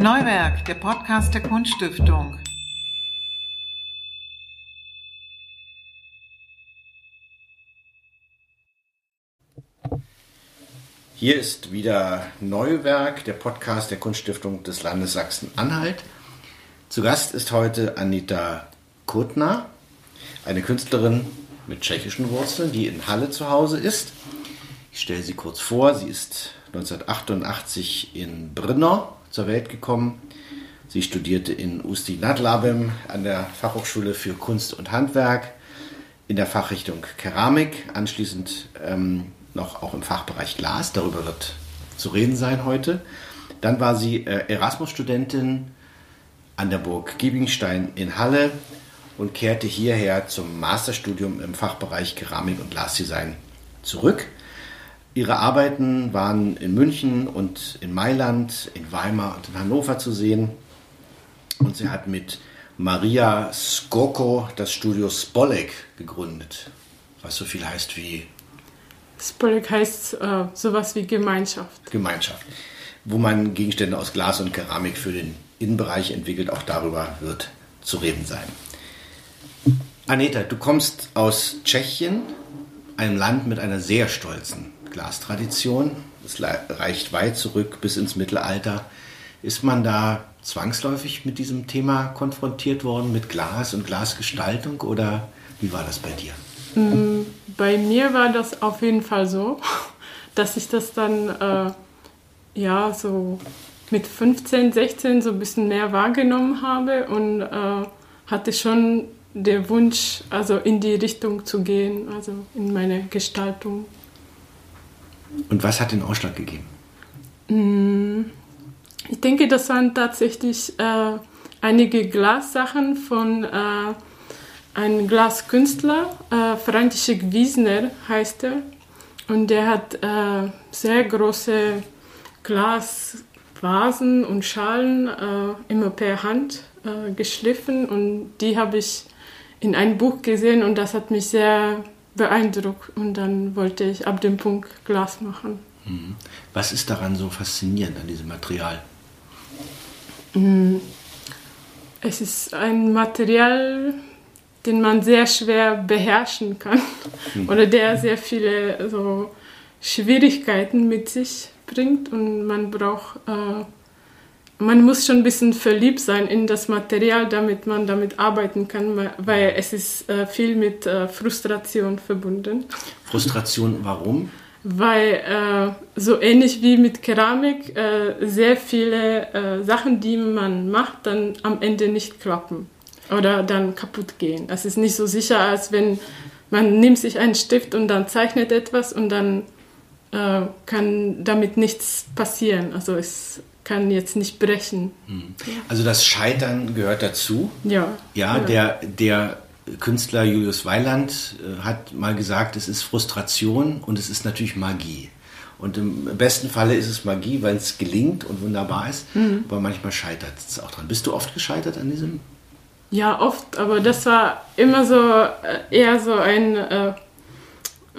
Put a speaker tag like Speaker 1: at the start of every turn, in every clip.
Speaker 1: Neuwerk, der Podcast der Kunststiftung.
Speaker 2: Hier ist wieder Neuwerk, der Podcast der Kunststiftung des Landes Sachsen-Anhalt. Zu Gast ist heute Anita Kutner, eine Künstlerin mit tschechischen Wurzeln, die in Halle zu Hause ist. Ich stelle sie kurz vor. Sie ist 1988 in Brno zur Welt gekommen. Sie studierte in Usti nad Labem an der Fachhochschule für Kunst und Handwerk in der Fachrichtung Keramik, anschließend ähm, noch auch im Fachbereich Glas. Darüber wird zu reden sein heute. Dann war sie äh, Erasmus-Studentin an der Burg Giebingstein in Halle und kehrte hierher zum Masterstudium im Fachbereich Keramik und Glasdesign zurück. Ihre Arbeiten waren in München und in Mailand, in Weimar und in Hannover zu sehen. Und sie hat mit Maria Skoko das Studio Spolek gegründet, was so viel heißt wie.
Speaker 3: Spolek heißt äh, sowas wie Gemeinschaft.
Speaker 2: Gemeinschaft, wo man Gegenstände aus Glas und Keramik für den Innenbereich entwickelt. Auch darüber wird zu reden sein. Aneta, du kommst aus Tschechien, einem Land mit einer sehr stolzen Glastradition. Es reicht weit zurück bis ins Mittelalter. Ist man da zwangsläufig mit diesem Thema konfrontiert worden, mit Glas und Glasgestaltung oder wie war das bei dir?
Speaker 3: Mm, bei mir war das auf jeden Fall so, dass ich das dann äh, ja so mit 15, 16 so ein bisschen mehr wahrgenommen habe und äh, hatte schon der Wunsch, also in die Richtung zu gehen, also in meine Gestaltung.
Speaker 2: Und was hat den Ausschlag gegeben?
Speaker 3: Mm, ich denke, das waren tatsächlich äh, einige Glassachen von äh, einem Glaskünstler, äh, František Wiesner heißt er. Und der hat äh, sehr große Glasvasen und Schalen äh, immer per Hand äh, geschliffen und die habe ich in einem Buch gesehen und das hat mich sehr beeindruckt und dann wollte ich ab dem Punkt Glas machen.
Speaker 2: Mhm. Was ist daran so faszinierend an diesem Material?
Speaker 3: Mm, es ist ein Material, den man sehr schwer beherrschen kann mhm. oder der sehr viele so Schwierigkeiten mit sich bringt und man braucht äh, man muss schon ein bisschen verliebt sein in das Material, damit man damit arbeiten kann, weil es ist äh, viel mit äh, Frustration verbunden.
Speaker 2: Frustration, warum?
Speaker 3: Weil äh, so ähnlich wie mit Keramik äh, sehr viele äh, Sachen, die man macht, dann am Ende nicht klappen oder dann kaputt gehen. Es ist nicht so sicher, als wenn man nimmt sich einen Stift und dann zeichnet etwas und dann äh, kann damit nichts passieren. Also es kann jetzt nicht brechen.
Speaker 2: Hm. Also das Scheitern gehört dazu.
Speaker 3: Ja.
Speaker 2: Ja, ja. Der, der Künstler Julius Weiland äh, hat mal gesagt, es ist Frustration und es ist natürlich Magie. Und im besten Falle ist es Magie, weil es gelingt und wunderbar ist, mhm. aber manchmal scheitert es auch dran. Bist du oft gescheitert an diesem?
Speaker 3: Ja, oft, aber das war immer so äh, eher so ein äh,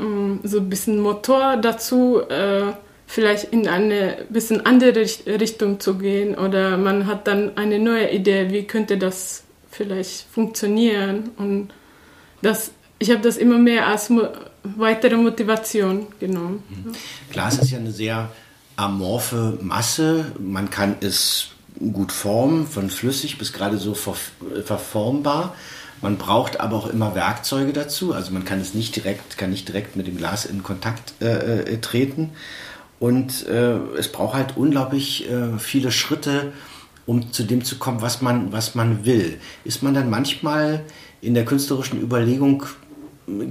Speaker 3: mm, so ein bisschen Motor dazu, äh, vielleicht in eine bisschen andere Richtung zu gehen oder man hat dann eine neue Idee, wie könnte das vielleicht funktionieren und das, ich habe das immer mehr als mo weitere Motivation genommen.
Speaker 2: Mhm. Glas ist ja eine sehr amorphe Masse, man kann es gut formen, von flüssig bis gerade so ver verformbar. Man braucht aber auch immer Werkzeuge dazu, also man kann es nicht direkt, kann nicht direkt mit dem Glas in Kontakt äh, äh treten. Und äh, es braucht halt unglaublich äh, viele Schritte, um zu dem zu kommen, was man, was man will. Ist man dann manchmal in der künstlerischen Überlegung,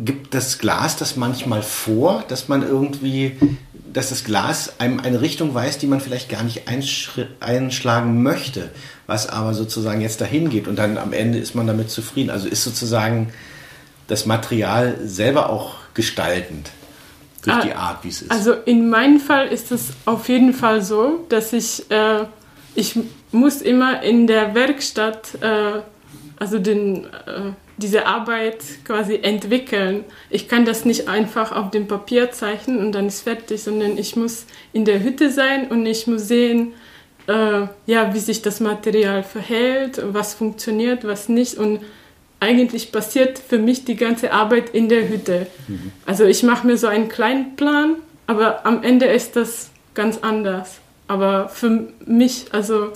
Speaker 2: gibt das Glas das manchmal vor, dass man irgendwie, dass das Glas einem eine Richtung weist, die man vielleicht gar nicht einschlagen möchte, was aber sozusagen jetzt dahin geht und dann am Ende ist man damit zufrieden. Also ist sozusagen das Material selber auch gestaltend durch ah, die Art, wie es ist?
Speaker 3: Also in meinem Fall ist es auf jeden Fall so, dass ich, äh, ich muss immer in der Werkstatt, äh, also den, äh, diese Arbeit quasi entwickeln. Ich kann das nicht einfach auf dem Papier zeichnen und dann ist fertig, sondern ich muss in der Hütte sein und ich muss sehen, äh, ja, wie sich das Material verhält, was funktioniert, was nicht. Und eigentlich passiert für mich die ganze Arbeit in der Hütte. Mhm. Also ich mache mir so einen kleinen Plan, aber am Ende ist das ganz anders. Aber für mich, also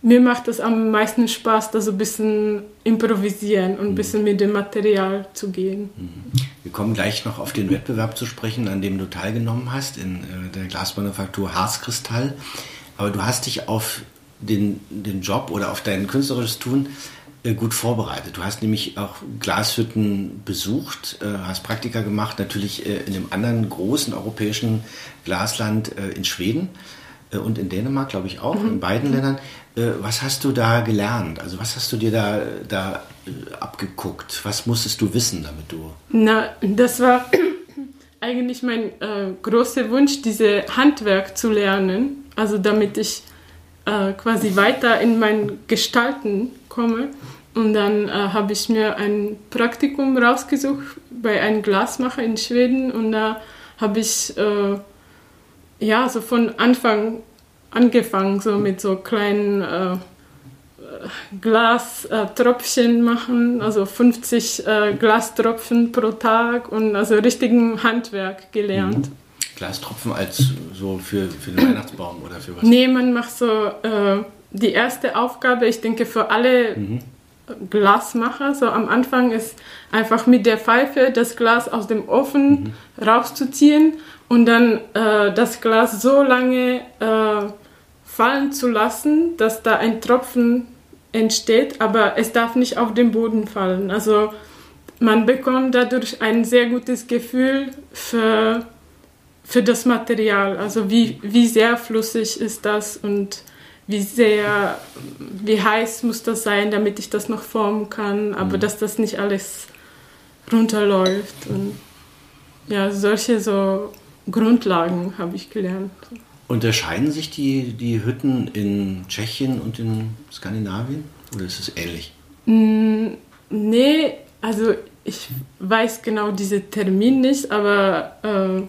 Speaker 3: mir macht es am meisten Spaß, da so ein bisschen improvisieren und ein bisschen mit dem Material zu gehen.
Speaker 2: Wir kommen gleich noch auf den Wettbewerb zu sprechen, an dem du teilgenommen hast, in äh, der Glasmanufaktur Harzkristall. Aber du hast dich auf den, den Job oder auf dein künstlerisches Tun gut vorbereitet. Du hast nämlich auch Glashütten besucht, äh, hast Praktika gemacht, natürlich in einem anderen großen europäischen Glasland in Schweden und in Dänemark, glaube ich auch, mhm. in beiden Ländern. Äh, was hast du da gelernt? Also was hast du dir da, da äh, abgeguckt? Was musstest du wissen, damit du...
Speaker 3: Na, das war eigentlich mein äh, großer Wunsch, diese Handwerk zu lernen. Also damit ich äh, quasi weiter in mein Gestalten komme. Und dann äh, habe ich mir ein Praktikum rausgesucht bei einem Glasmacher in Schweden. Und da habe ich äh, ja so von Anfang angefangen, so mit so kleinen äh, Glaströpfchen machen, also 50 äh, Glastropfen pro Tag und also richtigen Handwerk gelernt. Mhm.
Speaker 2: Glastropfen als so für, für den Weihnachtsbaum oder für was?
Speaker 3: Nee, man macht so äh, die erste Aufgabe, ich denke für alle mhm. Glasmacher, so am Anfang ist einfach mit der Pfeife das Glas aus dem Ofen mhm. rauszuziehen und dann äh, das Glas so lange äh, fallen zu lassen, dass da ein Tropfen entsteht, aber es darf nicht auf den Boden fallen. Also man bekommt dadurch ein sehr gutes Gefühl für, für das Material. Also wie, wie sehr flüssig ist das und wie sehr, wie heiß muss das sein, damit ich das noch formen kann, aber mhm. dass das nicht alles runterläuft. Und ja, solche so Grundlagen habe ich gelernt.
Speaker 2: Unterscheiden sich die, die Hütten in Tschechien und in Skandinavien oder ist es ähnlich?
Speaker 3: Mm, nee, also ich weiß genau diesen Termin nicht, aber äh,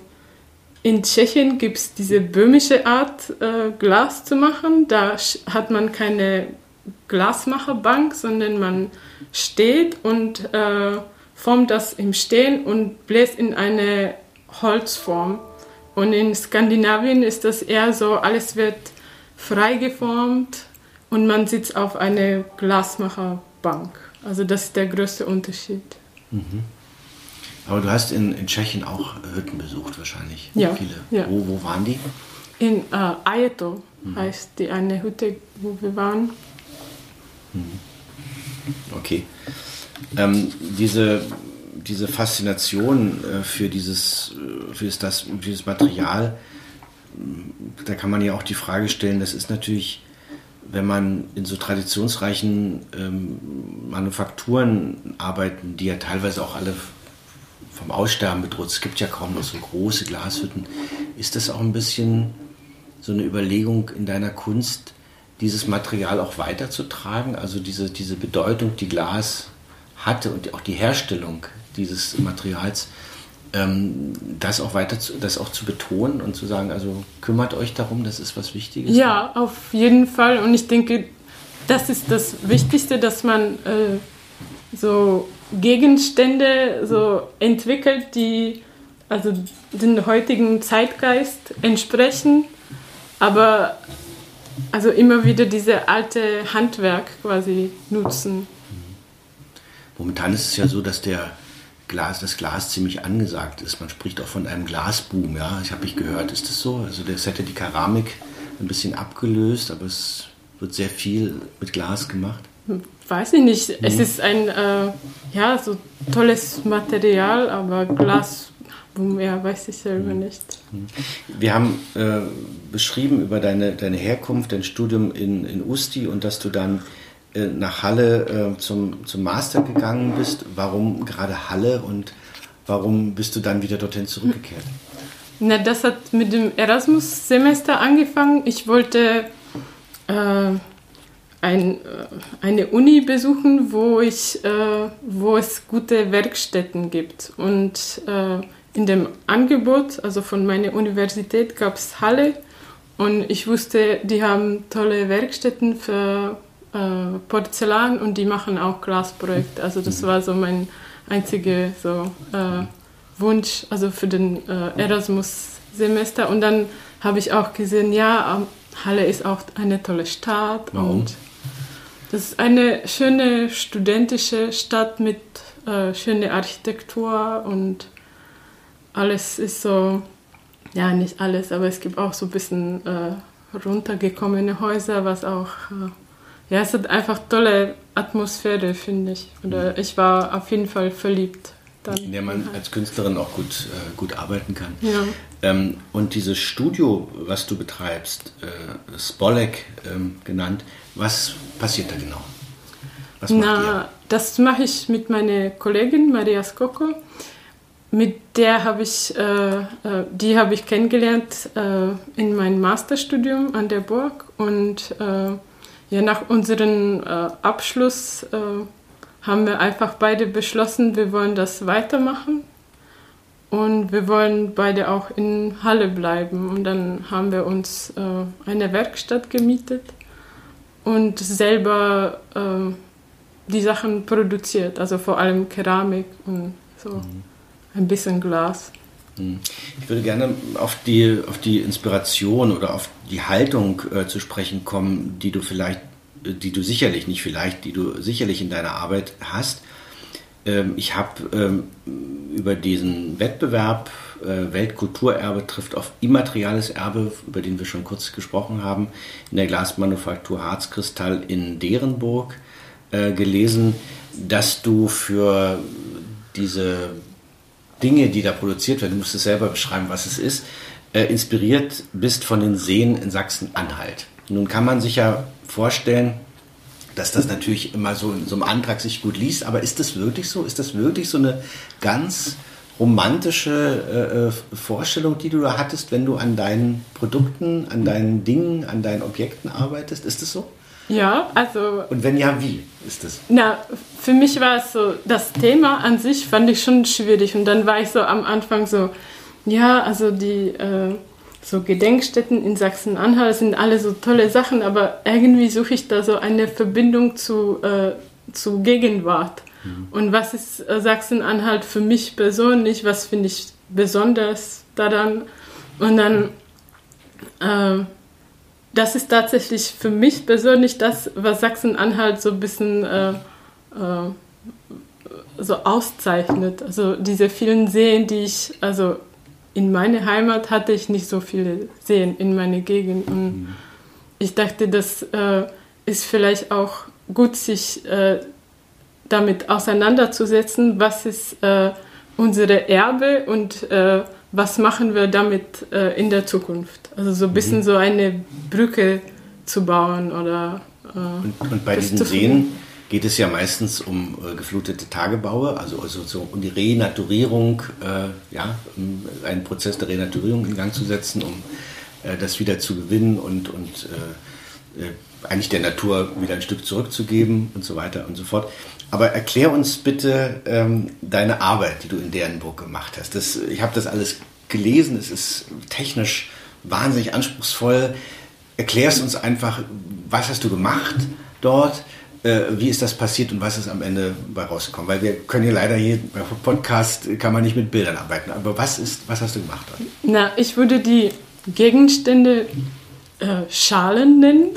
Speaker 3: in Tschechien gibt es diese böhmische Art, äh, Glas zu machen. Da hat man keine Glasmacherbank, sondern man steht und äh, formt das im Stehen und bläst in eine Holzform. Und in Skandinavien ist das eher so, alles wird frei geformt und man sitzt auf einer Glasmacherbank. Also das ist der größte Unterschied. Mhm.
Speaker 2: Aber du hast in, in Tschechien auch Hütten besucht wahrscheinlich.
Speaker 3: Ja.
Speaker 2: Viele.
Speaker 3: Ja.
Speaker 2: Wo, wo waren die?
Speaker 3: In äh, Ajeto mhm. heißt die eine Hütte, wo wir waren.
Speaker 2: Mhm. Okay. Ähm, diese diese Faszination äh, für dieses, äh, für das, dieses Material, da kann man ja auch die Frage stellen, das ist natürlich, wenn man in so traditionsreichen ähm, Manufakturen arbeitet, die ja teilweise auch alle vom Aussterben bedroht, es gibt ja kaum noch so große Glashütten, ist das auch ein bisschen so eine Überlegung in deiner Kunst, dieses Material auch weiterzutragen, also diese, diese Bedeutung, die Glas hatte und auch die Herstellung dieses Materials, ähm, das auch weiter zu, das auch zu betonen und zu sagen, also kümmert euch darum, das ist was Wichtiges.
Speaker 3: Ja, auf jeden Fall. Und ich denke, das ist das Wichtigste, dass man äh, so Gegenstände so entwickelt, die also den heutigen Zeitgeist entsprechen, aber also immer wieder diese alte Handwerk quasi nutzen.
Speaker 2: Momentan ist es ja so, dass der Glas, das Glas ziemlich angesagt ist. Man spricht auch von einem Glasboom, ja. Ich habe ich gehört, ist das so? Also das hätte die Keramik ein bisschen abgelöst, aber es wird sehr viel mit Glas gemacht.
Speaker 3: Weiß ich nicht. Mhm. Es ist ein äh, ja so tolles Material, aber Glasboom, ja, weiß ich selber mhm. nicht.
Speaker 2: Mhm. Wir haben äh, beschrieben über deine, deine Herkunft, dein Studium in, in Usti und dass du dann äh, nach Halle äh, zum, zum Master gegangen bist. Warum gerade Halle und warum bist du dann wieder dorthin zurückgekehrt?
Speaker 3: Na, das hat mit dem Erasmus-Semester angefangen. Ich wollte äh, ein, äh, eine Uni besuchen, wo, ich, äh, wo es gute Werkstätten gibt. Und äh, in dem Angebot, also von meiner Universität, gab es Halle Und ich wusste, die haben tolle Werkstätten für äh, Porzellan und die machen auch Glasprojekte. Also das war so mein einziger so, äh, Wunsch, also für den äh, Erasmus-Semester. Und dann habe ich auch gesehen, ja, Halle ist auch eine tolle Stadt.
Speaker 2: Warum?
Speaker 3: Und das ist eine schöne studentische Stadt mit äh, schöner Architektur und alles ist so, ja, nicht alles, aber es gibt auch so ein bisschen äh, runtergekommene Häuser, was auch, äh, ja, es hat einfach tolle Atmosphäre, finde ich. Oder ich war auf jeden Fall verliebt. Dann
Speaker 2: in der man als Künstlerin auch gut, äh, gut arbeiten kann.
Speaker 3: Ja.
Speaker 2: Ähm, und dieses Studio, was du betreibst, äh, Spolek ähm, genannt, was passiert da genau? Was macht
Speaker 3: Na, das mache ich mit meiner Kollegin Maria Skoko. Mit der habe ich, äh, äh, die habe ich kennengelernt äh, in meinem Masterstudium an der Burg und äh, ja, nach unserem äh, Abschluss haben wir einfach beide beschlossen, wir wollen das weitermachen und wir wollen beide auch in Halle bleiben. Und dann haben wir uns äh, eine Werkstatt gemietet und selber äh, die Sachen produziert, also vor allem Keramik und so ein bisschen Glas.
Speaker 2: Hm. Ich würde gerne auf die, auf die Inspiration oder auf die Haltung äh, zu sprechen kommen, die du vielleicht, die du sicherlich, nicht vielleicht, die du sicherlich in deiner Arbeit hast. Ähm, ich habe ähm, über diesen Wettbewerb äh, Weltkulturerbe trifft auf immateriales Erbe, über den wir schon kurz gesprochen haben, in der Glasmanufaktur Harzkristall in Derenburg äh, gelesen, dass du für diese Dinge, die da produziert werden, du musst es selber beschreiben, was es ist, äh, inspiriert bist von den Seen in Sachsen-Anhalt. Nun kann man sich ja vorstellen, dass das natürlich immer so in so einem Antrag sich gut liest, aber ist das wirklich so? Ist das wirklich so eine ganz romantische äh, Vorstellung, die du da hattest, wenn du an deinen Produkten, an deinen Dingen, an deinen Objekten arbeitest? Ist das so?
Speaker 3: Ja, also.
Speaker 2: Und wenn ja, wie ist das?
Speaker 3: Na, für mich war es so, das Thema an sich fand ich schon schwierig. Und dann war ich so am Anfang so, ja, also die äh, so Gedenkstätten in Sachsen-Anhalt sind alle so tolle Sachen, aber irgendwie suche ich da so eine Verbindung zu, äh, zu Gegenwart. Mhm. Und was ist äh, Sachsen-Anhalt für mich persönlich? Was finde ich besonders daran? Und dann äh, das ist tatsächlich für mich persönlich das, was Sachsen-Anhalt so ein bisschen äh, äh, so auszeichnet. Also diese vielen Seen, die ich, also in meiner Heimat hatte ich nicht so viele Seen in meiner Gegend. Und mhm. ich dachte, das äh, ist vielleicht auch gut, sich äh, damit auseinanderzusetzen, was ist äh, unsere Erbe und äh, was machen wir damit äh, in der Zukunft. Also so ein bisschen mhm. so eine Brücke zu bauen oder.
Speaker 2: Äh, und, und, bei diesen Seen geht es ja meistens um äh, geflutete Tagebaue, also, also so um die Renaturierung, äh, ja, um einen Prozess der Renaturierung in Gang zu setzen, um äh, das wieder zu gewinnen und, und äh, eigentlich der Natur wieder ein Stück zurückzugeben und so weiter und so fort. Aber erklär uns bitte ähm, deine Arbeit, die du in Dernburg gemacht hast. Das, ich habe das alles gelesen, es ist technisch wahnsinnig anspruchsvoll. Erklärst uns einfach, was hast du gemacht dort, äh, wie ist das passiert und was ist am Ende bei rausgekommen? Weil wir können ja leider hier bei Podcast kann man nicht mit Bildern arbeiten. Aber was ist, was hast du gemacht dort?
Speaker 3: Na, ich würde die Gegenstände äh, Schalen nennen.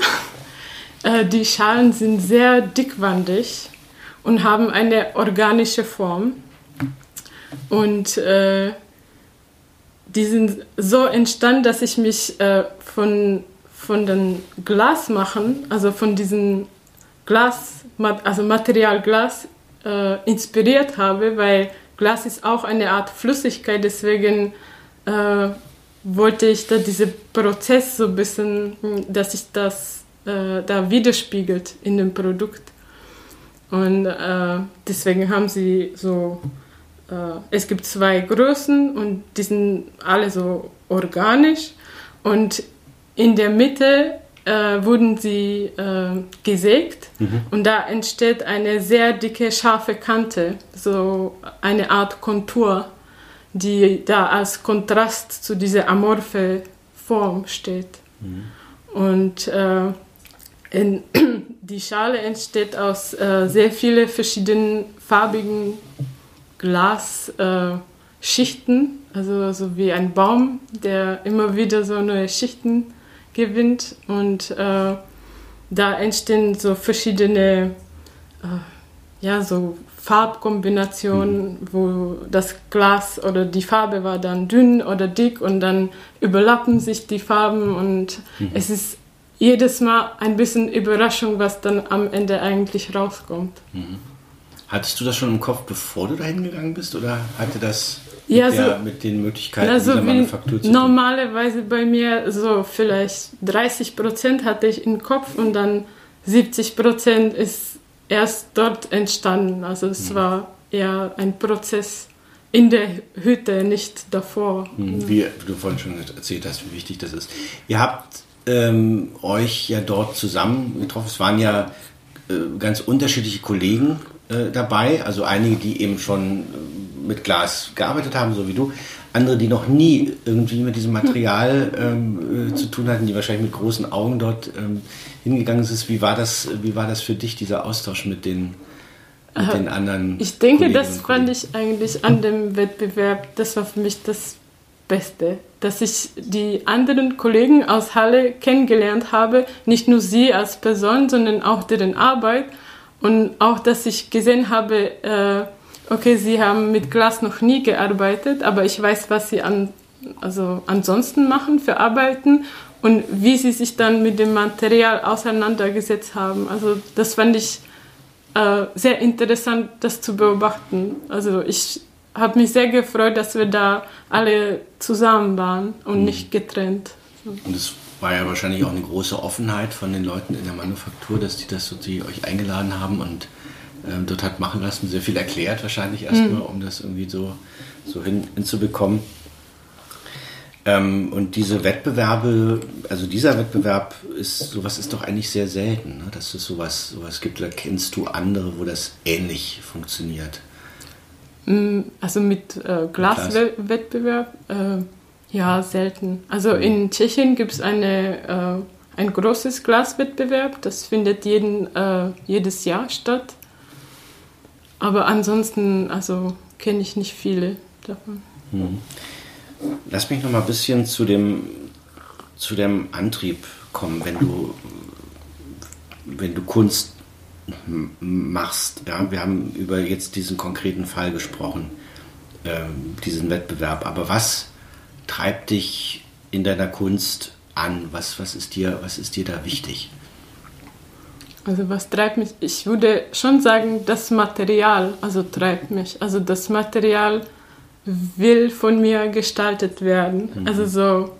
Speaker 3: äh, die Schalen sind sehr dickwandig und haben eine organische Form. Und äh, die sind so entstanden, dass ich mich äh, von, von den Glasmachen, also von diesem Glas, also Material Glas, äh, inspiriert habe, weil Glas ist auch eine Art Flüssigkeit, deswegen äh, wollte ich da diesen Prozess so ein bisschen, dass sich das äh, da widerspiegelt in dem Produkt. Und äh, deswegen haben sie so, äh, es gibt zwei Größen und die sind alle so organisch. Und in der Mitte äh, wurden sie äh, gesägt mhm. und da entsteht eine sehr dicke, scharfe Kante, so eine Art Kontur, die da als Kontrast zu dieser amorphe Form steht. Und äh, in, die Schale entsteht aus äh, sehr vielen verschiedenen farbigen Glasschichten, äh, also so wie ein Baum, der immer wieder so neue Schichten gewinnt. Und äh, da entstehen so verschiedene, äh, ja, so Farbkombinationen, mhm. wo das Glas oder die Farbe war dann dünn oder dick und dann überlappen sich die Farben und mhm. es ist jedes Mal ein bisschen Überraschung, was dann am Ende eigentlich rauskommt.
Speaker 2: Mhm. Hattest du das schon im Kopf, bevor du dahin gegangen bist, oder hatte das ja, so, der, mit den Möglichkeiten
Speaker 3: also dieser Manufaktur zu? Normalerweise bei mir so vielleicht 30 Prozent hatte ich im Kopf und dann 70 Prozent ist erst dort entstanden. Also es mhm. war eher ein Prozess in der Hütte, nicht davor.
Speaker 2: Mhm. Wie du vorhin schon erzählt hast, wie wichtig das ist. Ihr habt ähm, euch ja dort zusammen getroffen. Es waren ja äh, ganz unterschiedliche Kollegen äh, dabei, also einige, die eben schon äh, mit Glas gearbeitet haben, so wie du, andere, die noch nie irgendwie mit diesem Material ähm, äh, zu tun hatten, die wahrscheinlich mit großen Augen dort ähm, hingegangen sind. Wie war das? Wie war das für dich dieser Austausch mit den mit den anderen?
Speaker 3: Ich denke, das fand ich eigentlich an dem Wettbewerb. Das war für mich das Beste, dass ich die anderen Kollegen aus Halle kennengelernt habe, nicht nur sie als Person, sondern auch deren Arbeit und auch, dass ich gesehen habe, äh, okay, sie haben mit Glas noch nie gearbeitet, aber ich weiß, was sie an, also ansonsten machen für Arbeiten und wie sie sich dann mit dem Material auseinandergesetzt haben. Also das fand ich äh, sehr interessant, das zu beobachten. Also ich habe mich sehr gefreut, dass wir da alle zusammen waren und mhm. nicht getrennt.
Speaker 2: Und es war ja wahrscheinlich auch eine große Offenheit von den Leuten in der Manufaktur, dass die das so, die euch eingeladen haben und ähm, dort hat machen lassen, sehr viel erklärt wahrscheinlich erstmal, mhm. um das irgendwie so, so hin, hinzubekommen. Ähm, und diese Wettbewerbe, also dieser Wettbewerb ist, sowas ist doch eigentlich sehr selten, ne? dass es sowas, sowas gibt. Oder kennst du andere, wo das ähnlich funktioniert?
Speaker 3: Mm, also mit äh, Glaswettbewerb, äh, ja, selten. Also in Tschechien gibt es eine, äh, ein großes Glaswettbewerb, das findet jeden, äh, jedes Jahr statt. Aber ansonsten, also kenne ich nicht viele davon. Hm.
Speaker 2: Lass mich noch mal ein bisschen zu dem, zu dem Antrieb kommen, wenn du, wenn du Kunst machst. Ja, wir haben über jetzt diesen konkreten Fall gesprochen, äh, diesen Wettbewerb. Aber was treibt dich in deiner Kunst an? Was, was, ist dir, was ist dir da wichtig?
Speaker 3: Also was treibt mich? Ich würde schon sagen, das Material, also treibt mich. Also das Material will von mir gestaltet werden. Mhm. Also so,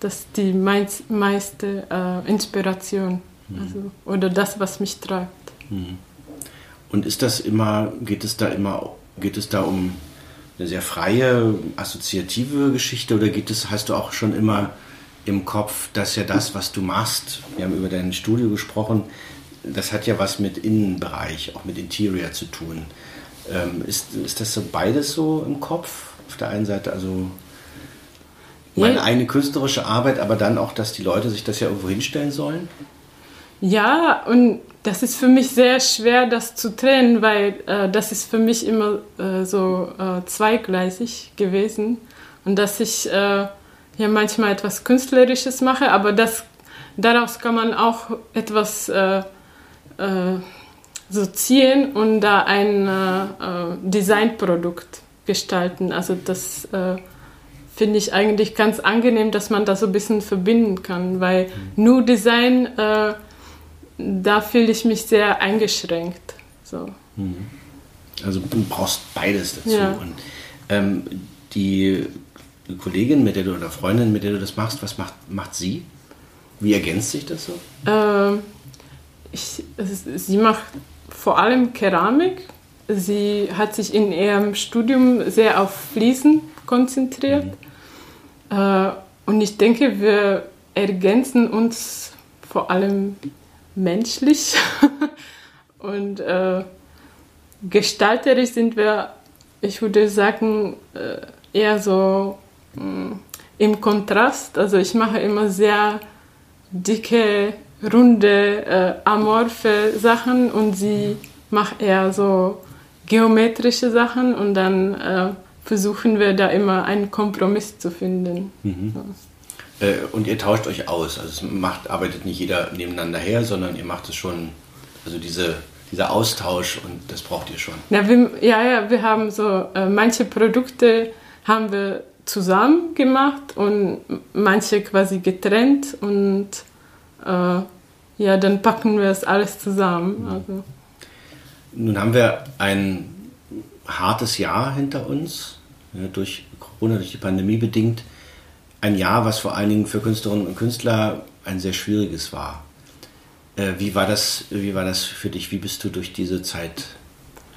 Speaker 3: dass die meiste äh, Inspiration Mhm. Also, oder das, was mich treibt. Mhm.
Speaker 2: Und ist das immer, geht es da immer, geht es da um eine sehr freie, assoziative Geschichte oder geht es, hast du auch schon immer im Kopf, dass ja das, was du machst, wir haben über dein Studio gesprochen, das hat ja was mit Innenbereich, auch mit Interior zu tun. Ähm, ist, ist das so beides so im Kopf? Auf der einen Seite also meine ja. eigene künstlerische Arbeit, aber dann auch, dass die Leute sich das ja irgendwo hinstellen sollen?
Speaker 3: Ja, und das ist für mich sehr schwer, das zu trennen, weil äh, das ist für mich immer äh, so äh, zweigleisig gewesen. Und dass ich äh, ja manchmal etwas Künstlerisches mache, aber das, daraus kann man auch etwas äh, äh, so ziehen und da ein Designprodukt gestalten. Also das finde ich eigentlich ganz angenehm, dass man das so ein bisschen verbinden kann, weil mhm. nur Design da fühle ich mich sehr eingeschränkt. So. Mhm.
Speaker 2: Also du brauchst beides dazu. Ja. Und ähm, die Kollegin, mit der du oder Freundin, mit der du das machst, was macht, macht sie? Wie ergänzt sich das so?
Speaker 3: Ähm, ich, sie macht vor allem Keramik. Sie hat sich in ihrem Studium sehr auf Fliesen konzentriert. Mhm. Äh, und ich denke, wir ergänzen uns vor allem menschlich und äh, gestalterisch sind wir, ich würde sagen, äh, eher so mh, mm, im Kontrast. Also ich mache immer sehr dicke, runde, äh, amorphe Sachen und sie macht eher so geometrische Sachen und dann äh, versuchen wir da immer einen Kompromiss zu finden. Mhm.
Speaker 2: So. Äh, und ihr tauscht euch aus. Also es macht, arbeitet nicht jeder nebeneinander her, sondern ihr macht es schon, also diese, dieser Austausch und das braucht ihr schon.
Speaker 3: Ja, wir, ja, ja, wir haben so, äh, manche Produkte haben wir zusammen gemacht und manche quasi getrennt und äh, ja, dann packen wir es alles zusammen. Mhm. Also.
Speaker 2: Nun haben wir ein hartes Jahr hinter uns, durch Corona, durch die Pandemie bedingt. Ein Jahr, was vor allen Dingen für Künstlerinnen und Künstler ein sehr schwieriges war. Äh, wie, war das, wie war das für dich? Wie bist du durch diese Zeit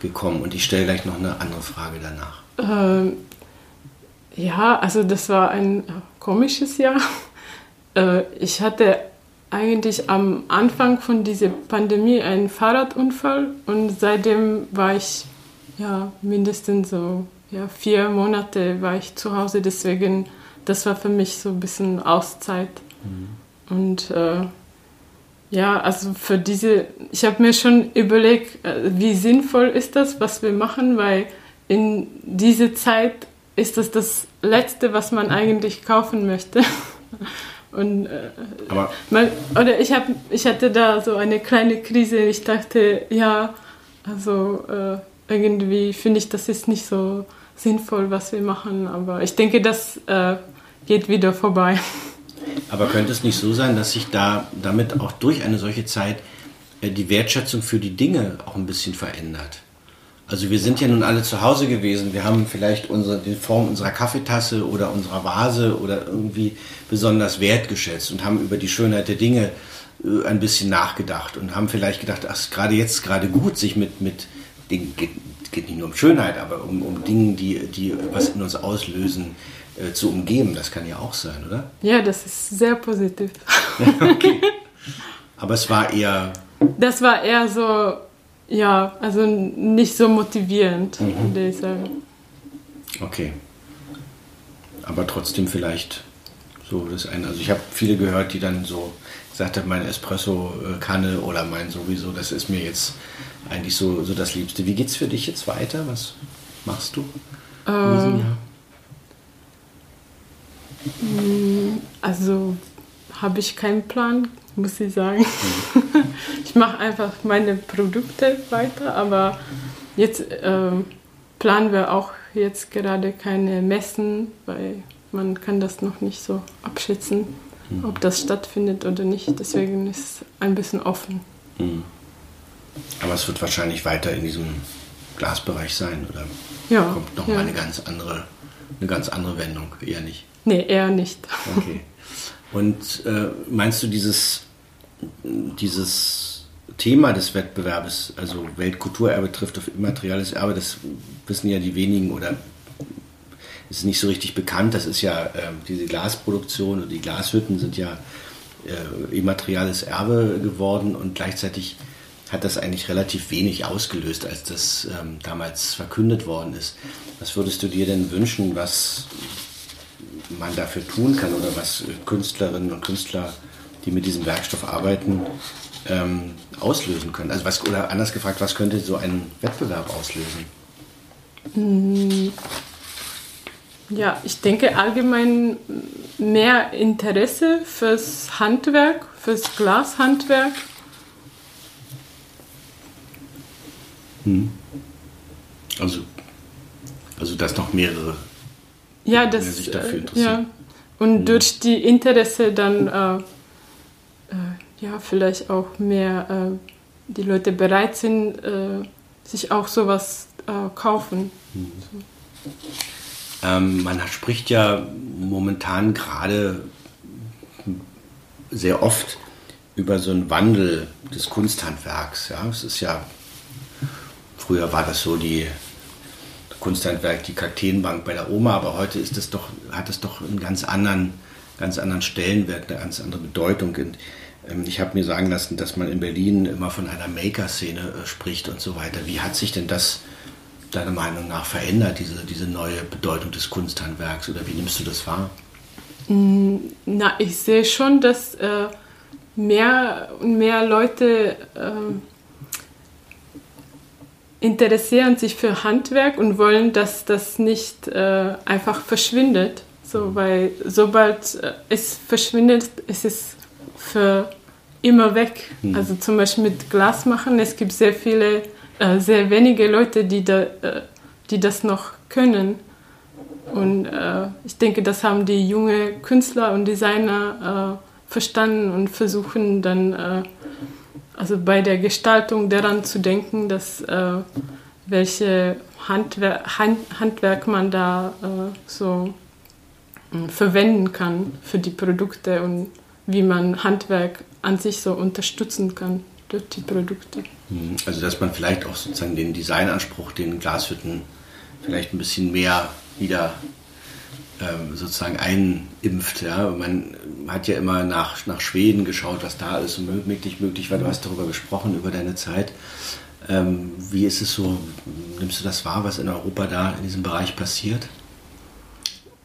Speaker 2: gekommen? Und ich stelle gleich noch eine andere Frage danach.
Speaker 3: Ähm, ja, also das war ein komisches Jahr. Äh, ich hatte eigentlich am Anfang von dieser Pandemie einen Fahrradunfall und seitdem war ich ja mindestens so ja, vier Monate war ich zu Hause, deswegen das war für mich so ein bisschen Auszeit. Mhm. Und äh, ja, also für diese, ich habe mir schon überlegt, äh, wie sinnvoll ist das, was wir machen, weil in dieser Zeit ist das das Letzte, was man eigentlich kaufen möchte. Und, äh, Aber man, oder ich, hab, ich hatte da so eine kleine Krise. Ich dachte, ja, also äh, irgendwie finde ich, das ist nicht so sinnvoll, was wir machen. Aber ich denke, das äh, geht wieder vorbei.
Speaker 2: Aber könnte es nicht so sein, dass sich da damit auch durch eine solche Zeit äh, die Wertschätzung für die Dinge auch ein bisschen verändert? Also wir sind ja nun alle zu Hause gewesen. Wir haben vielleicht unsere, die Form unserer Kaffeetasse oder unserer Vase oder irgendwie besonders wertgeschätzt und haben über die Schönheit der Dinge äh, ein bisschen nachgedacht und haben vielleicht gedacht, ach, gerade jetzt gerade gut, sich mit, mit Dingen, geht, geht nicht nur um Schönheit, aber um, um Dingen, die, die was in uns auslösen, äh, zu umgeben. Das kann ja auch sein, oder?
Speaker 3: Ja, das ist sehr positiv.
Speaker 2: okay. Aber es war eher...
Speaker 3: Das war eher so ja, also nicht so motivierend, mhm. würde ich sagen.
Speaker 2: Okay. Aber trotzdem vielleicht so das eine. Also ich habe viele gehört, die dann so gesagt haben, meine Espresso-Kanne oder mein sowieso, das ist mir jetzt eigentlich so, so das Liebste. Wie geht's für dich jetzt weiter? Was machst du in diesem ähm, Jahr?
Speaker 3: Also habe ich keinen Plan muss ich sagen. Ich mache einfach meine Produkte weiter, aber jetzt ähm, planen wir auch jetzt gerade keine Messen, weil man kann das noch nicht so abschätzen, mhm. ob das stattfindet oder nicht. Deswegen ist es ein bisschen offen. Mhm.
Speaker 2: Aber es wird wahrscheinlich weiter in diesem Glasbereich sein, oder?
Speaker 3: Ja.
Speaker 2: Kommt noch
Speaker 3: ja.
Speaker 2: eine ganz andere, eine ganz andere Wendung, eher nicht.
Speaker 3: Nee, eher nicht.
Speaker 2: Okay. Und äh, meinst du dieses dieses Thema des Wettbewerbes, also Weltkulturerbe trifft auf immaterielles Erbe, das wissen ja die wenigen oder ist nicht so richtig bekannt. Das ist ja äh, diese Glasproduktion und die Glashütten sind ja äh, immaterielles Erbe geworden und gleichzeitig hat das eigentlich relativ wenig ausgelöst, als das ähm, damals verkündet worden ist. Was würdest du dir denn wünschen, was man dafür tun kann oder was Künstlerinnen und Künstler die mit diesem Werkstoff arbeiten, ähm, auslösen können? Also was, oder anders gefragt, was könnte so ein Wettbewerb auslösen?
Speaker 3: Mm, ja, ich denke allgemein mehr Interesse fürs Handwerk, fürs Glashandwerk.
Speaker 2: Hm. Also, also dass noch mehrere
Speaker 3: ja, das, sich dafür interessieren. Ja. Und hm. durch die Interesse dann äh, äh, ja, vielleicht auch mehr äh, die Leute bereit sind, äh, sich auch sowas äh, kaufen. Mhm.
Speaker 2: So. Ähm, man spricht ja momentan gerade sehr oft über so einen Wandel des Kunsthandwerks. Ja, es ist ja früher war das so die Kunsthandwerk, die Kakteenbank bei der Oma, aber heute ist es doch, hat es doch einen ganz anderen ganz anderen Stellenwert, eine ganz andere Bedeutung. Und ähm, ich habe mir sagen lassen, dass man in Berlin immer von einer Maker-Szene äh, spricht und so weiter. Wie hat sich denn das deiner Meinung nach verändert, diese, diese neue Bedeutung des Kunsthandwerks? Oder wie nimmst du das wahr?
Speaker 3: Na, ich sehe schon, dass äh, mehr und mehr Leute äh, interessieren sich für Handwerk und wollen, dass das nicht äh, einfach verschwindet. So, weil sobald äh, es verschwindet, ist es für immer weg. Mhm. Also zum Beispiel mit Glas machen, es gibt sehr viele, äh, sehr wenige Leute, die, da, äh, die das noch können. Und äh, ich denke, das haben die jungen Künstler und Designer äh, verstanden und versuchen dann äh, also bei der Gestaltung daran zu denken, dass äh, welche Handwer Hand Handwerk man da so verwenden kann für die Produkte und wie man Handwerk an sich so unterstützen kann durch die Produkte.
Speaker 2: Mhm. Also dass man vielleicht auch sozusagen den Designanspruch, den Glashütten vielleicht ein bisschen mehr wieder sozusagen einimpft. Ja? Man hat ja immer nach, nach Schweden geschaut, was da ist und möglich möglich war. Du hast darüber gesprochen, über deine Zeit. Ähm, wie ist es so, nimmst du das wahr, was in Europa da in diesem Bereich passiert?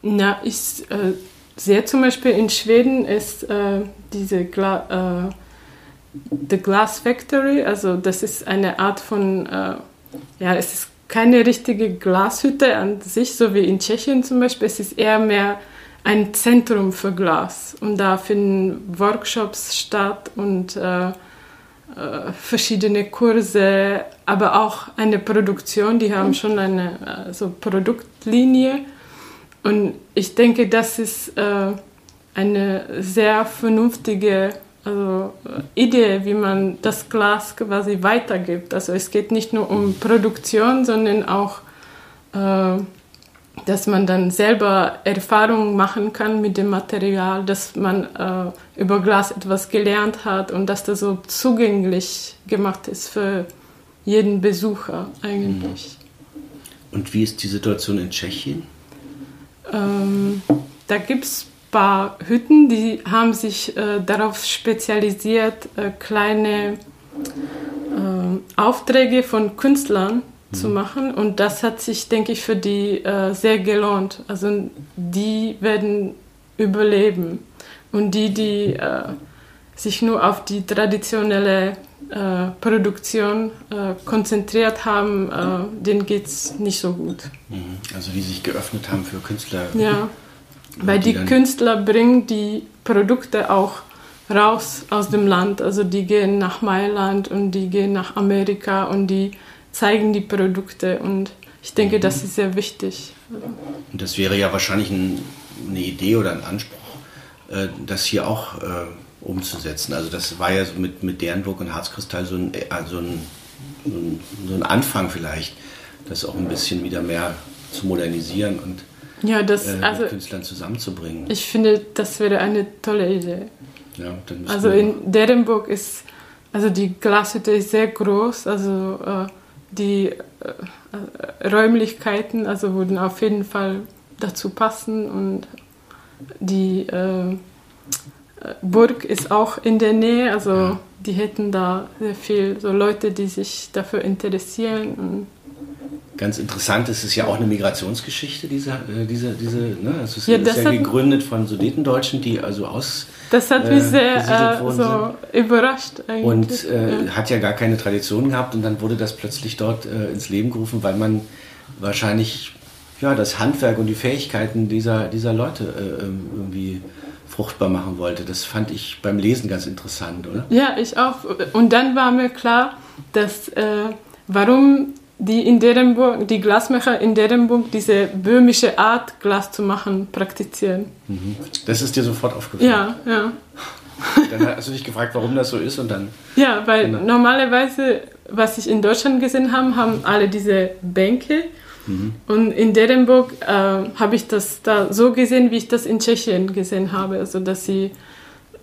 Speaker 3: Na, ich äh, sehe zum Beispiel in Schweden ist äh, diese Gla äh, The Glass Factory, also das ist eine Art von, äh, ja, es ist keine richtige Glashütte an sich, so wie in Tschechien zum Beispiel. Es ist eher mehr ein Zentrum für Glas. Und da finden Workshops statt und äh, äh, verschiedene Kurse, aber auch eine Produktion. Die haben schon eine äh, so Produktlinie. Und ich denke, das ist äh, eine sehr vernünftige also Idee, wie man das Glas quasi weitergibt. Also es geht nicht nur um Produktion, sondern auch, äh, dass man dann selber Erfahrungen machen kann mit dem Material, dass man äh, über Glas etwas gelernt hat und dass das so zugänglich gemacht ist für jeden Besucher eigentlich.
Speaker 2: Und wie ist die Situation in Tschechien?
Speaker 3: Ähm, da gibt es paar Hütten, die haben sich äh, darauf spezialisiert, äh, kleine äh, Aufträge von Künstlern mhm. zu machen. Und das hat sich, denke ich, für die äh, sehr gelohnt. Also die werden überleben. Und die, die äh, sich nur auf die traditionelle äh, Produktion konzentriert haben, denen geht es nicht so gut.
Speaker 2: Mhm. Also die sich geöffnet haben für Künstler.
Speaker 3: Ja. Weil die, die Künstler bringen die Produkte auch raus aus dem Land. Also die gehen nach Mailand und die gehen nach Amerika und die zeigen die Produkte. Und ich denke, mhm. das ist sehr wichtig.
Speaker 2: Und das wäre ja wahrscheinlich ein, eine Idee oder ein Anspruch, äh, das hier auch äh, umzusetzen. Also das war ja so mit, mit Dernburg und Harzkristall so ein, also ein, so ein Anfang vielleicht, das auch ein bisschen wieder mehr zu modernisieren und
Speaker 3: ja, das,
Speaker 2: äh,
Speaker 3: also,
Speaker 2: Künstlern zusammenzubringen.
Speaker 3: Ich finde, das wäre eine tolle Idee.
Speaker 2: Ja,
Speaker 3: also in Derenburg ist, also die Glashütte ist sehr groß, also äh, die äh, Räumlichkeiten also würden auf jeden Fall dazu passen und die äh, Burg ist auch in der Nähe, also ja. die hätten da sehr viel so Leute, die sich dafür interessieren und
Speaker 2: Ganz interessant, es ist ja auch eine Migrationsgeschichte, diese, äh, diese, diese ne? es ist ja, ist ja gegründet von Sudetendeutschen, die also aus.
Speaker 3: Das hat mich äh, sehr äh, so überrascht
Speaker 2: eigentlich. Und äh, ja. hat ja gar keine Tradition gehabt und dann wurde das plötzlich dort äh, ins Leben gerufen, weil man wahrscheinlich ja, das Handwerk und die Fähigkeiten dieser, dieser Leute äh, ähm, irgendwie fruchtbar machen wollte. Das fand ich beim Lesen ganz interessant, oder?
Speaker 3: Ja, ich auch. Und dann war mir klar, dass warum die in Derenburg, die Glasmacher in Derenburg diese böhmische Art, Glas zu machen, praktizieren.
Speaker 2: Mhm. Das ist dir sofort aufgefallen?
Speaker 3: Ja, ja.
Speaker 2: Dann hast du dich gefragt, warum das so ist und dann...
Speaker 3: Ja, weil genau. normalerweise, was ich in Deutschland gesehen habe, haben alle diese Bänke mhm. und in Derenburg äh, habe ich das da so gesehen, wie ich das in Tschechien gesehen habe, also dass sie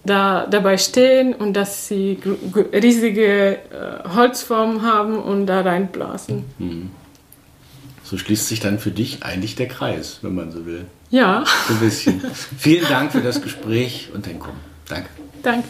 Speaker 3: da dabei stehen und dass sie riesige äh, Holzformen haben und da reinblasen. Mhm.
Speaker 2: So schließt sich dann für dich eigentlich der Kreis, wenn man so will.
Speaker 3: Ja.
Speaker 2: So ein bisschen. Vielen Dank für das Gespräch und dein Kommen. Danke.
Speaker 3: Danke.